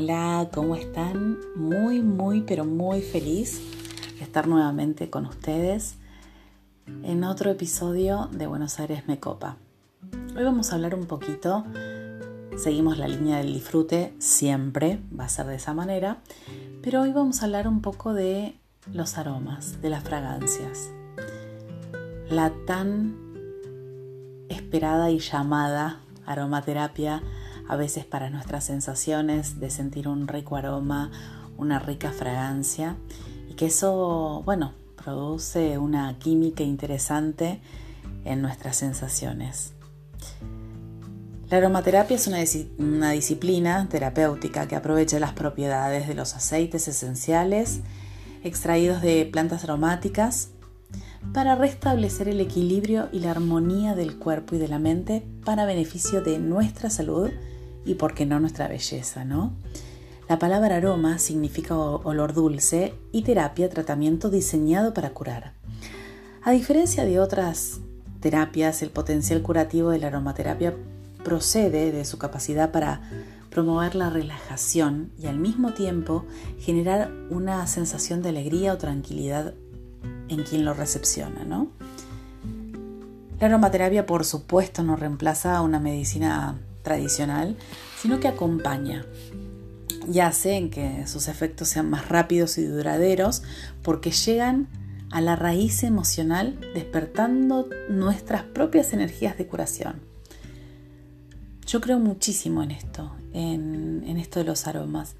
Hola, ¿cómo están? Muy, muy, pero muy feliz de estar nuevamente con ustedes en otro episodio de Buenos Aires Me Copa. Hoy vamos a hablar un poquito, seguimos la línea del disfrute, siempre va a ser de esa manera, pero hoy vamos a hablar un poco de los aromas, de las fragancias. La tan esperada y llamada aromaterapia a veces para nuestras sensaciones de sentir un rico aroma, una rica fragancia y que eso, bueno, produce una química interesante en nuestras sensaciones. La aromaterapia es una, una, disciplina terapéutica que aprovecha las propiedades de los aceites esenciales extraídos de plantas aromáticas para restablecer el equilibrio y la armonía del cuerpo y de la mente para beneficio de nuestra salud y por qué no nuestra belleza, ¿no? La palabra aroma significa olor dulce y terapia, tratamiento diseñado para curar. A diferencia de otras terapias, el potencial curativo de la aromaterapia procede de su capacidad para promover la relajación y al mismo tiempo generar una sensación de alegría o tranquilidad en quien lo recepciona, ¿no? La aromaterapia, por supuesto, no reemplaza a una medicina tradicional, sino que acompaña y hace que sus efectos sean más rápidos y duraderos porque llegan a la raíz emocional despertando nuestras propias energías de curación. Yo creo muchísimo en esto, en, en esto de los aromas,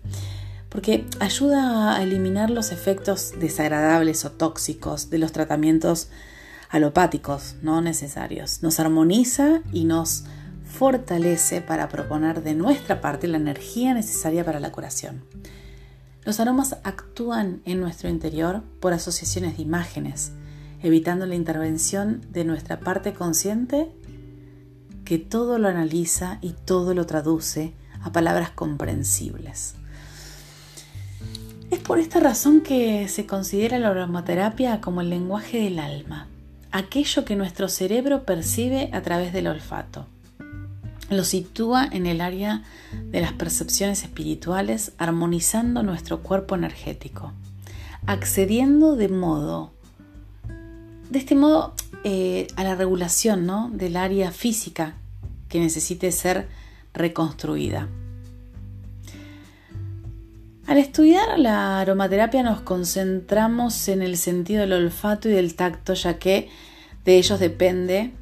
porque ayuda a eliminar los efectos desagradables o tóxicos de los tratamientos alopáticos no necesarios. Nos armoniza y nos fortalece para proponer de nuestra parte la energía necesaria para la curación. Los aromas actúan en nuestro interior por asociaciones de imágenes, evitando la intervención de nuestra parte consciente que todo lo analiza y todo lo traduce a palabras comprensibles. Es por esta razón que se considera la aromaterapia como el lenguaje del alma, aquello que nuestro cerebro percibe a través del olfato lo sitúa en el área de las percepciones espirituales, armonizando nuestro cuerpo energético, accediendo de modo, de este modo, eh, a la regulación ¿no? del área física que necesite ser reconstruida. Al estudiar la aromaterapia nos concentramos en el sentido del olfato y del tacto, ya que de ellos depende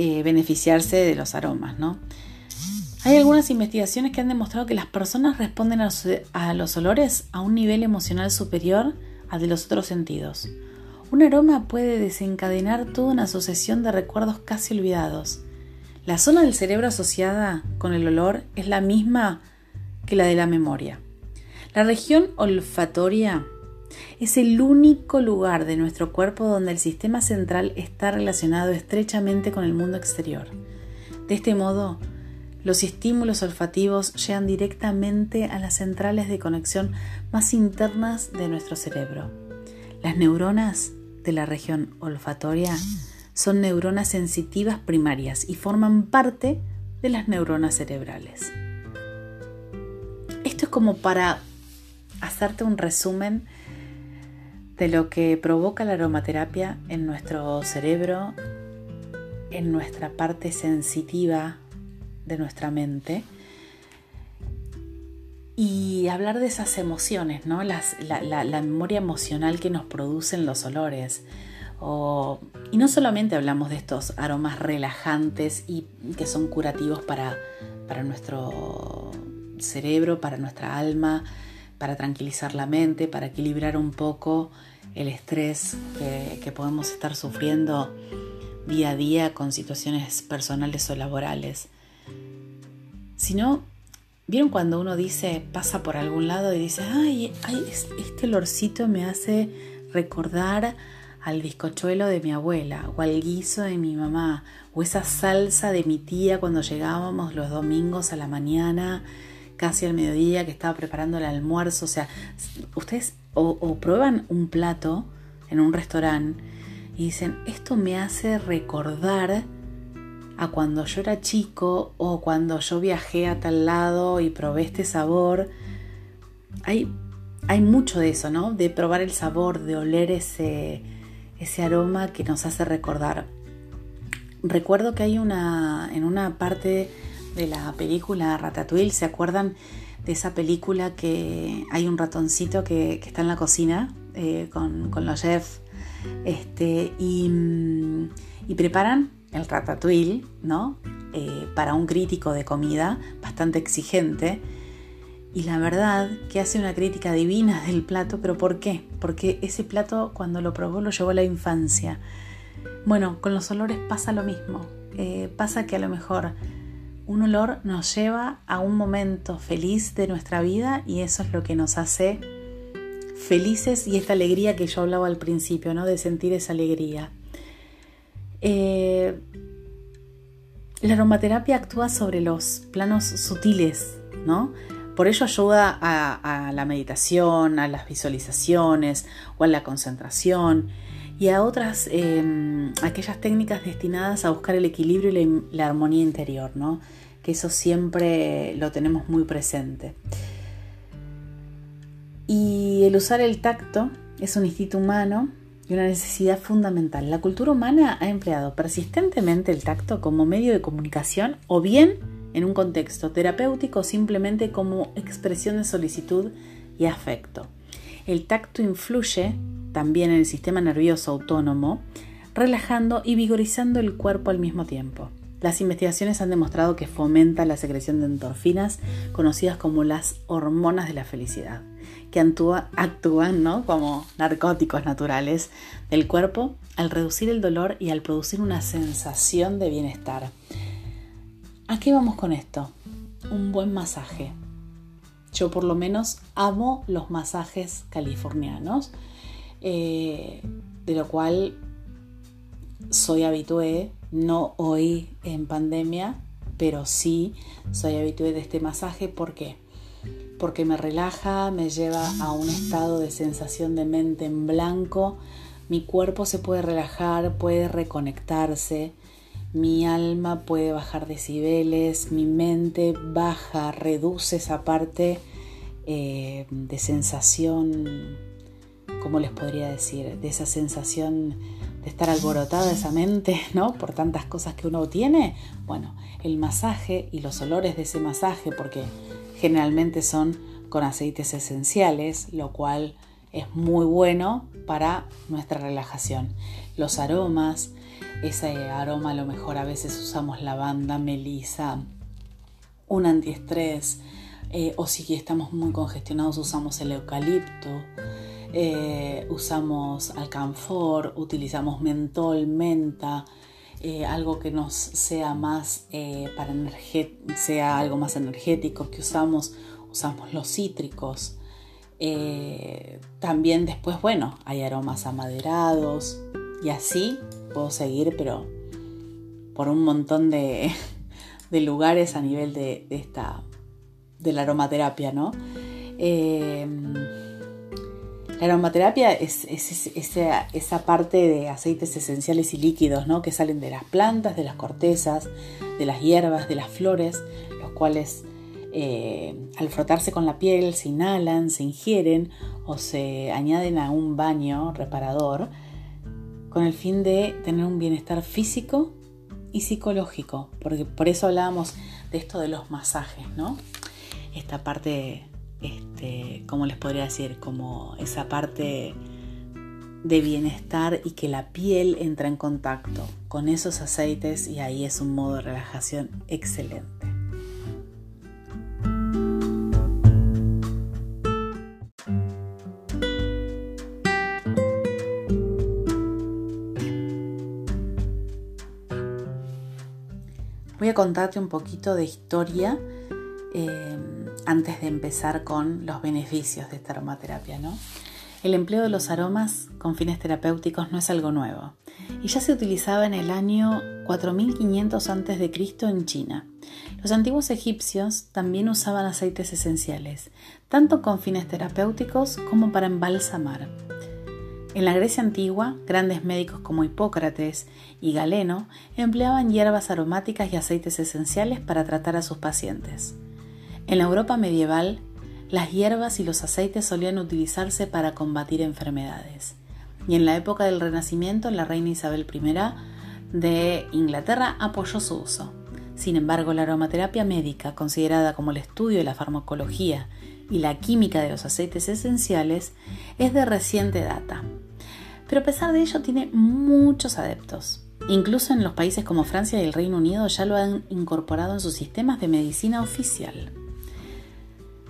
eh, beneficiarse de los aromas, ¿no? Hay algunas investigaciones que han demostrado que las personas responden a los, olores a un nivel emocional superior al de los otros sentidos. Un aroma puede desencadenar toda una sucesión de recuerdos casi olvidados. La zona del cerebro asociada con el olor es la misma que la de la memoria. La región olfatoria es el único lugar de nuestro cuerpo donde el sistema central está relacionado estrechamente con el mundo exterior. De este modo, los estímulos olfativos llegan directamente a las centrales de conexión más internas de nuestro cerebro. Las neuronas de la región olfatoria son neuronas sensitivas primarias y forman parte de las neuronas cerebrales. Esto es como para hacerte un resumen de lo que provoca la aromaterapia en nuestro cerebro, en nuestra parte sensitiva de nuestra mente y hablar de esas emociones, ¿no? la, memoria emocional que nos producen los olores. y no solamente hablamos de estos aromas relajantes y que son curativos para, para nuestro cerebro, para nuestra alma, para tranquilizar la mente, para equilibrar un poco el estrés que, podemos estar sufriendo día a día con situaciones personales o laborales. Sino, ¿vieron cuando uno dice, pasa por algún lado y dice, ay, ay, este olorcito me hace recordar al bizcochuelo de mi abuela, o al guiso de mi mamá, o esa salsa de mi tía cuando llegábamos los domingos a la mañana casi al mediodía que estaba preparando el almuerzo. O sea, ustedes o, prueban un plato en un restaurante y dicen, esto me hace recordar a cuando yo era chico o cuando yo viajé a tal lado y probé este sabor. hay, hay mucho de eso, ¿no? De probar el sabor, de oler ese, ese aroma que nos hace recordar. Recuerdo que hay una, en una parte de la película Ratatouille, ¿se acuerdan de esa película que hay un ratoncito que, está en la cocina eh, con, los chefs este, y, y, preparan el Ratatouille, ¿no? Eh, para un crítico de comida bastante exigente. Y la verdad que hace una crítica divina del plato, pero ¿por qué? Porque ese plato cuando lo probó lo llevó a la infancia. Bueno, con los olores pasa lo mismo. Eh, pasa que a lo mejor un olor nos lleva a un momento feliz de nuestra vida y eso es lo que nos hace felices y esta alegría que yo hablaba al principio, ¿no? De sentir esa alegría. Eh, la aromaterapia actúa sobre los planos sutiles, ¿no? Por ello ayuda a, la meditación, a las visualizaciones o a la concentración y a otras, em, aquellas técnicas destinadas a buscar el equilibrio y la, armonía interior, ¿no? Que eso siempre lo tenemos muy presente. Y el usar el tacto es un instinto humano y una necesidad fundamental. La cultura humana ha empleado persistentemente el tacto como medio de comunicación o bien en un contexto terapéutico simplemente como expresión de solicitud y afecto. El tacto influye también en el sistema nervioso autónomo, relajando y vigorizando el cuerpo al mismo tiempo. Las investigaciones han demostrado que fomenta la secreción de endorfinas, conocidas como las hormonas de la felicidad, que actúan como narcóticos naturales del cuerpo al reducir el dolor y al producir una sensación de bienestar. ¿A qué vamos con esto? Un buen masaje. Yo por lo menos amo los masajes californianos, eh, de lo cual soy habitué no hoy en pandemia, pero sí soy habitué de este masaje. ¿Por qué? Porque me relaja, me lleva a un estado de sensación de mente en blanco. Mi cuerpo se puede relajar, puede reconectarse. Mi alma puede bajar decibeles, mi mente baja, reduce esa parte eh, de sensación, ¿cómo les podría decir? De esa sensación de estar alborotada esa mente, ¿no? Por tantas cosas que uno tiene. Bueno, el masaje y los olores de ese masaje, porque generalmente son con aceites esenciales, lo cual es muy bueno para nuestra relajación. Los aromas, ese aroma a lo mejor a veces usamos lavanda, melisa, un antiestrés, eh, o si estamos muy congestionados usamos el eucalipto. Eh, usamos alcanfor, utilizamos mentol, menta, eh, algo que nos sea más eh, para sea algo más energético que usamos, usamos los cítricos. también después, bueno, hay aromas amaderados y así puedo seguir, pero por un montón de, lugares a nivel de, esta de la aromaterapia, ¿no? La aromaterapia es, esa, parte de aceites esenciales y líquidos ¿no? que salen de las plantas, de las cortezas, de las hierbas, de las flores, los cuales eh, al frotarse con la piel se inhalan, se ingieren o se añaden a un baño reparador con el fin de tener un bienestar físico y psicológico, porque por eso hablábamos de esto de los masajes, ¿no? Esta parte este, ¿cómo les podría decir? Como esa parte de bienestar y que la piel entra en contacto con esos aceites y ahí es un modo de relajación excelente. Voy a contarte un poquito de historia eh, antes de empezar con los beneficios de esta aromaterapia. ¿no? El empleo de los aromas con fines terapéuticos no es algo nuevo y ya se utilizaba en el año 4500 a.C. en China. Los antiguos egipcios también usaban aceites esenciales, tanto con fines terapéuticos como para embalsamar. En la Grecia antigua, grandes médicos como Hipócrates y Galeno empleaban hierbas aromáticas y aceites esenciales para tratar a sus pacientes. En la Europa medieval, las hierbas y los aceites solían utilizarse para combatir enfermedades. Y en la época del Renacimiento, la reina Isabel I de Inglaterra apoyó su uso. Sin embargo, la aromaterapia médica, considerada como el estudio de la farmacología y la química de los aceites esenciales, es de reciente data. Pero a pesar de ello tiene muchos adeptos. Incluso en los países como Francia y el Reino Unido ya lo han incorporado en sus sistemas de medicina oficial.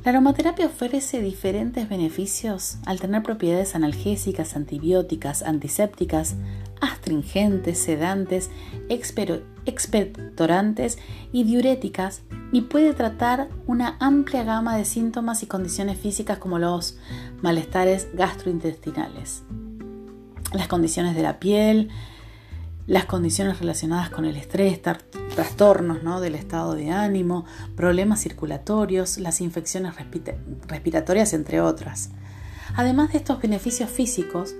La aromaterapia ofrece diferentes beneficios al tener propiedades analgésicas, antibióticas, antisépticas, astringentes, sedantes, expectorantes y diuréticas y puede tratar una amplia gama de síntomas y condiciones físicas como los malestares gastrointestinales, las condiciones de la piel, las condiciones relacionadas con el estrés, trastornos ¿no? del estado de ánimo, problemas circulatorios, las infecciones respiratorias, entre otras. Además de estos beneficios físicos,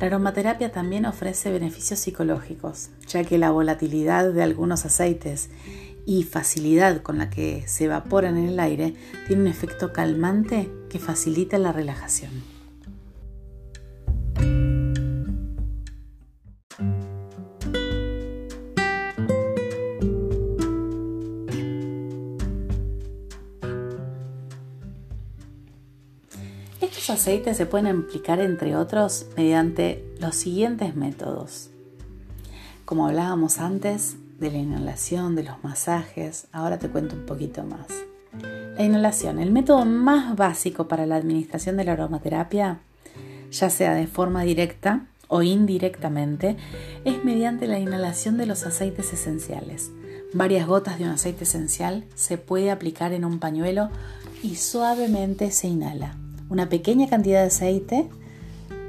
la aromaterapia también ofrece beneficios psicológicos, ya que la volatilidad de algunos aceites y facilidad con la que se evaporan en el aire tiene un efecto calmante que facilita la relajación. Aceites se pueden aplicar, entre otros, mediante los siguientes métodos. Como hablábamos antes de la inhalación, de los masajes, ahora te cuento un poquito más. La inhalación, el método más básico para la administración de la aromaterapia, ya sea de forma directa o indirectamente, es mediante la inhalación de los aceites esenciales. Varias gotas de un aceite esencial se puede aplicar en un pañuelo y suavemente se inhala. Una pequeña cantidad de aceite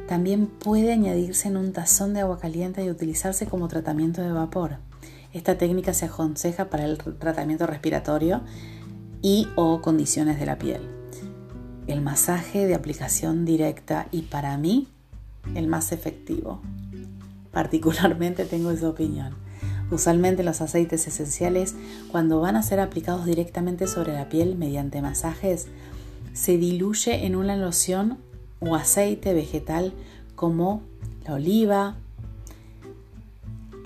también puede añadirse en un tazón de agua caliente y utilizarse como tratamiento de vapor. Esta técnica se aconseja para el tratamiento respiratorio y o condiciones de la piel. El masaje de aplicación directa y para mí el más efectivo. Particularmente tengo esa opinión. Usualmente los aceites esenciales, cuando van a ser aplicados directamente sobre la piel mediante masajes, se diluye en una loción o aceite vegetal como la oliva,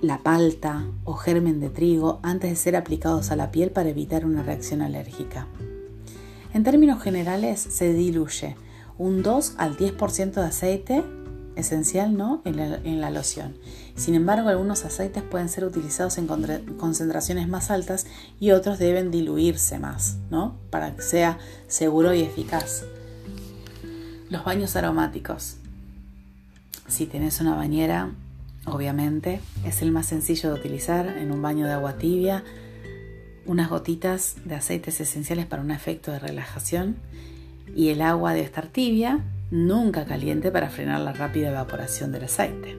la palta o germen de trigo antes de ser aplicados a la piel para evitar una reacción alérgica. En términos generales se diluye un 2 al 10% de aceite esencial ¿no? en, la, loción. Sin embargo, algunos aceites pueden ser utilizados en concentraciones más altas y otros deben diluirse más, ¿no? Para que sea seguro y eficaz. Los baños aromáticos. Si tenés una bañera, obviamente, es el más sencillo de utilizar en un baño de agua tibia. Unas gotitas de aceites esenciales para un efecto de relajación y el agua debe estar tibia nunca caliente para frenar la rápida evaporación del aceite.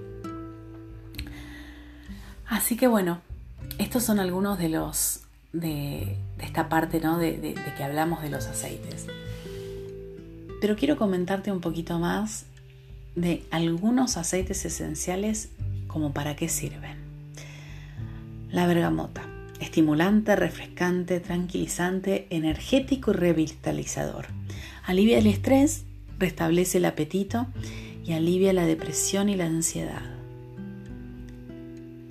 Así que bueno, estos son algunos de los de, esta parte ¿no? de, de que hablamos de los aceites. Pero quiero comentarte un poquito más de algunos aceites esenciales como para qué sirven. La bergamota, estimulante, refrescante, tranquilizante, energético y revitalizador. Alivia el estrés restablece el apetito y alivia la depresión y la ansiedad.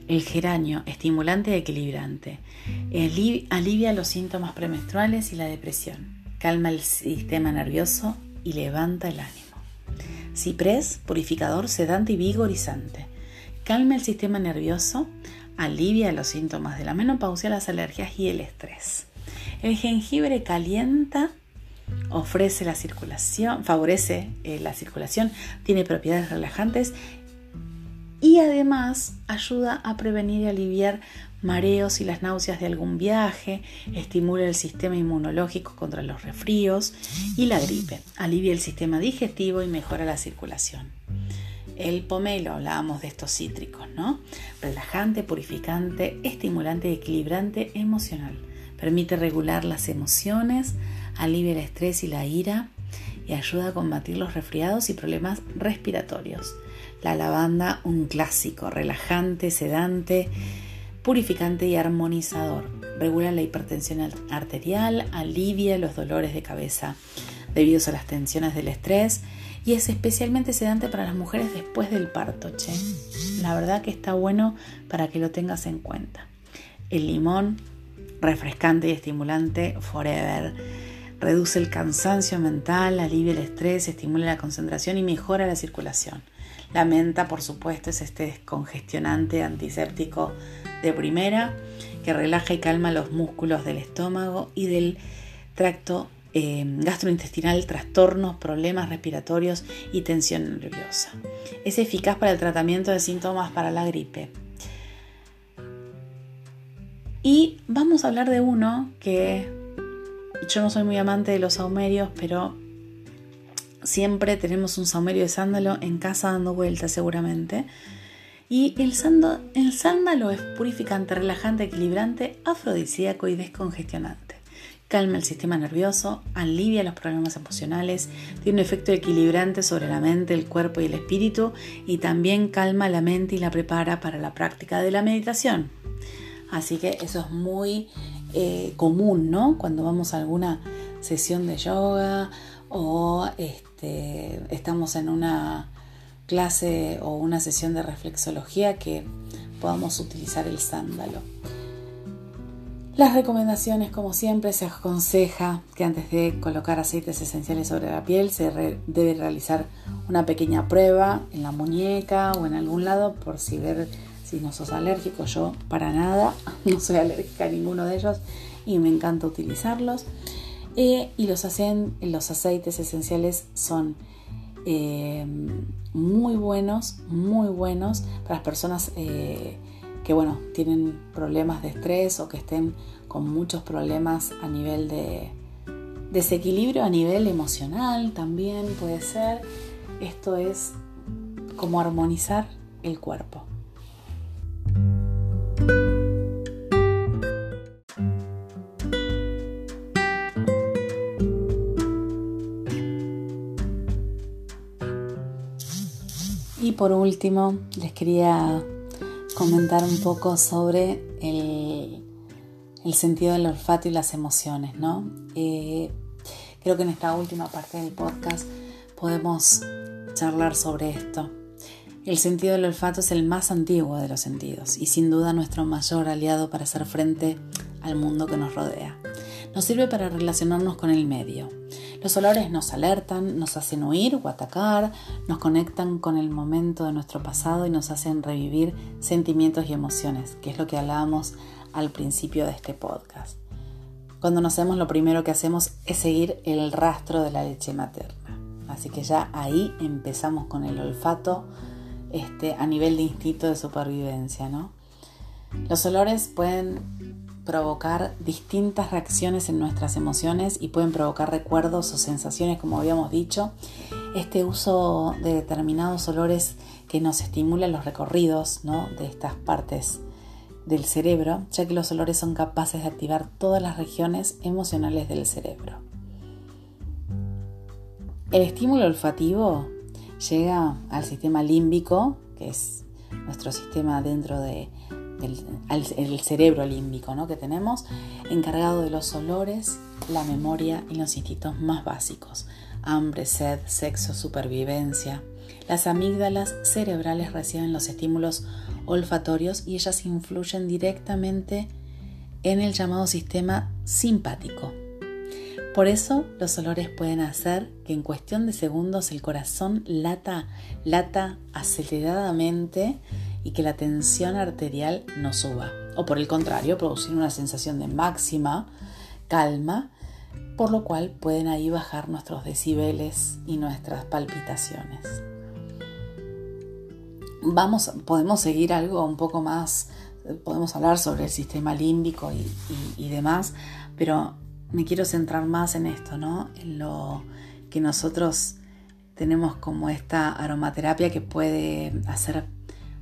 El geranio, estimulante y equilibrante, alivia los síntomas premenstruales y la depresión, calma el sistema nervioso y levanta el ánimo. Ciprés, purificador, sedante y vigorizante, calma el sistema nervioso, alivia los síntomas de la menopausia, las alergias y el estrés. El jengibre calienta ofrece la circulación, favorece eh, la circulación, tiene propiedades relajantes y además ayuda a prevenir y aliviar mareos y las náuseas de algún viaje, estimula el sistema inmunológico contra los resfríos y la gripe, alivia el sistema digestivo y mejora la circulación. El pomelo, hablábamos de estos cítricos, ¿no? Relajante, purificante, estimulante y equilibrante emocional. Permite regular las emociones, alivia el estrés y la ira y ayuda a combatir los resfriados y problemas respiratorios. La lavanda, un clásico, relajante, sedante, purificante y armonizador. Regula la hipertensión arterial, alivia los dolores de cabeza debido a las tensiones del estrés y es especialmente sedante para las mujeres después del parto, che. La verdad que está bueno para que lo tengas en cuenta. El limón, refrescante y estimulante forever. Reduce el cansancio mental, alivia el estrés, estimula la concentración y mejora la circulación. La menta, por supuesto, es este descongestionante antiséptico de primera que relaja y calma los músculos del estómago y del tracto eh, gastrointestinal, trastornos, problemas respiratorios y tensión nerviosa. Es eficaz para el tratamiento de síntomas para la gripe. Y vamos a hablar de uno que yo no soy muy amante de los saumerios, pero siempre tenemos un saumerio de sándalo en casa dando vueltas seguramente. Y el, el sándalo es purificante, relajante, equilibrante, afrodisíaco y descongestionante. Calma el sistema nervioso, alivia los problemas emocionales, tiene un efecto equilibrante sobre la mente, el cuerpo y el espíritu y también calma la mente y la prepara para la práctica de la meditación. Así que eso es muy eh, común, ¿no? Cuando vamos a alguna sesión de yoga o este, estamos en una clase o una sesión de reflexología que podamos utilizar el sándalo. Las recomendaciones, como siempre, se aconseja que antes de colocar aceites esenciales sobre la piel se debe realizar una pequeña prueba en la muñeca o en algún lado por si ver si no sos alérgico. Yo para nada, no soy alérgica a ninguno de ellos y me encanta utilizarlos. Eh, y los, hacen, los aceites esenciales son eh, muy buenos, muy buenos para las personas eh, que bueno, tienen problemas de estrés o que estén con muchos problemas a nivel de desequilibrio, a nivel emocional también puede ser. Esto es como armonizar el cuerpo. Por último, les quería comentar un poco sobre el, sentido del olfato y las emociones, ¿no? Eh, creo que en esta última parte del podcast podemos charlar sobre esto. El sentido del olfato es el más antiguo de los sentidos y sin duda nuestro mayor aliado para hacer frente al mundo que nos rodea. Nos sirve para relacionarnos con el medio, los olores nos alertan, nos hacen huir o atacar, nos conectan con el momento de nuestro pasado y nos hacen revivir sentimientos y emociones, que es lo que hablábamos al principio de este podcast. Cuando nacemos lo primero que hacemos es seguir el rastro de la leche materna. Así que ya ahí empezamos con el olfato este, a nivel de instinto de supervivencia. ¿no? Los olores pueden provocar distintas reacciones en nuestras emociones y pueden provocar recuerdos o sensaciones, como habíamos dicho. Este uso de determinados olores que nos estimulan los recorridos de estas partes del cerebro, ya que los olores son capaces de activar todas las regiones emocionales del cerebro. El estímulo olfativo llega al sistema límbico, que es nuestro sistema dentro de el, cerebro límbico ¿no? que tenemos, encargado de los olores, la memoria y los instintos más básicos, hambre, sed, sexo, supervivencia. Las amígdalas cerebrales reciben los estímulos olfatorios y ellas influyen directamente en el llamado sistema simpático. Por eso los olores pueden hacer que en cuestión de segundos el corazón lata, lata aceleradamente y que la tensión arterial no suba. O por el contrario, producir una sensación de máxima calma, por lo cual pueden ahí bajar nuestros decibeles y nuestras palpitaciones. Vamos, podemos seguir algo un poco más, podemos hablar sobre el sistema límbico y, y demás, pero me quiero centrar más en esto, ¿no? En lo que nosotros tenemos como esta aromaterapia que puede hacer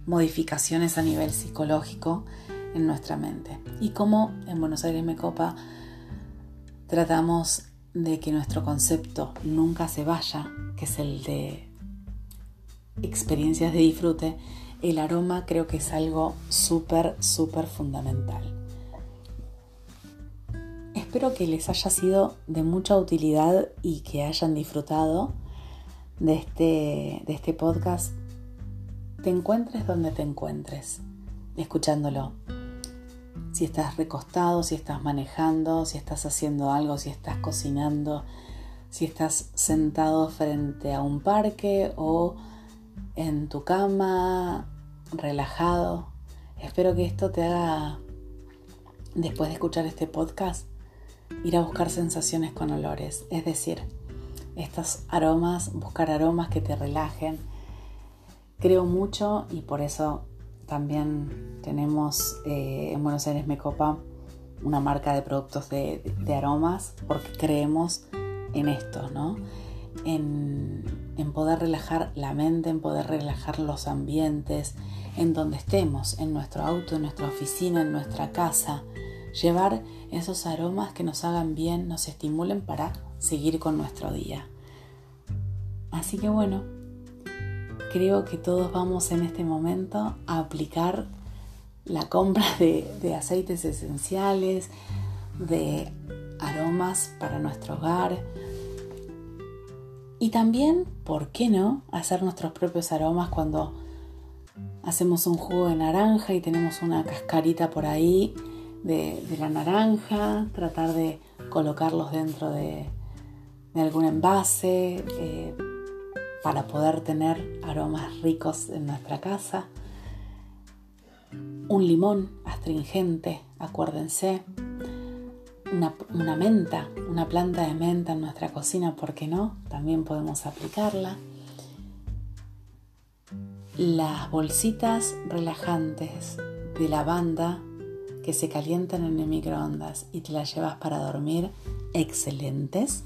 modificaciones a nivel psicológico en nuestra mente. Y como en Buenos Aires me copa, tratamos de que nuestro concepto nunca se vaya, que es el de experiencias de disfrute, el aroma creo que es algo súper, súper fundamental. espero que les haya sido de mucha utilidad y que hayan disfrutado de este, de este podcast. Te encuentres donde te encuentres, escuchándolo. Si estás recostado, si estás manejando, si estás haciendo algo, si estás cocinando, si estás sentado frente a un parque o en tu cama, relajado. Espero que esto te haga, después de escuchar este podcast, ir a buscar sensaciones con olores. Es decir, estos aromas, buscar aromas que te relajen. Creo mucho y por eso también tenemos eh, en Buenos Aires Mecopa una marca de productos de, de aromas porque creemos en esto, ¿no? En, en, poder relajar la mente, en poder relajar los ambientes, en donde estemos, en nuestro auto, en nuestra oficina, en nuestra casa. Llevar esos aromas que nos hagan bien, nos estimulen para seguir con nuestro día. Así que bueno, creo que todos vamos en este momento a aplicar la compra de, aceites esenciales, de aromas para nuestro hogar. Y también, ¿por qué no?, hacer nuestros propios aromas cuando hacemos un jugo de naranja y tenemos una cascarita por ahí de, la naranja, tratar de colocarlos dentro de, algún envase eh, para poder tener aromas ricos en nuestra casa. Un limón astringente, acuérdense, una, menta, una planta de menta en nuestra cocina, ¿por qué no? También podemos aplicarla. Las bolsitas relajantes de lavanda que se calientan en el microondas y te las llevas para dormir, excelentes.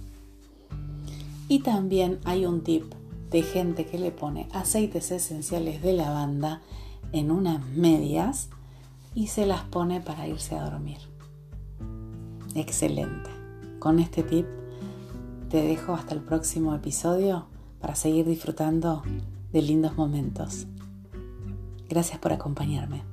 Y también hay un tip de gente que le pone aceites esenciales de lavanda en unas medias y se las pone para irse a dormir. Excelente. Con este tip te dejo hasta el próximo episodio para seguir disfrutando de lindos momentos. Gracias por acompañarme.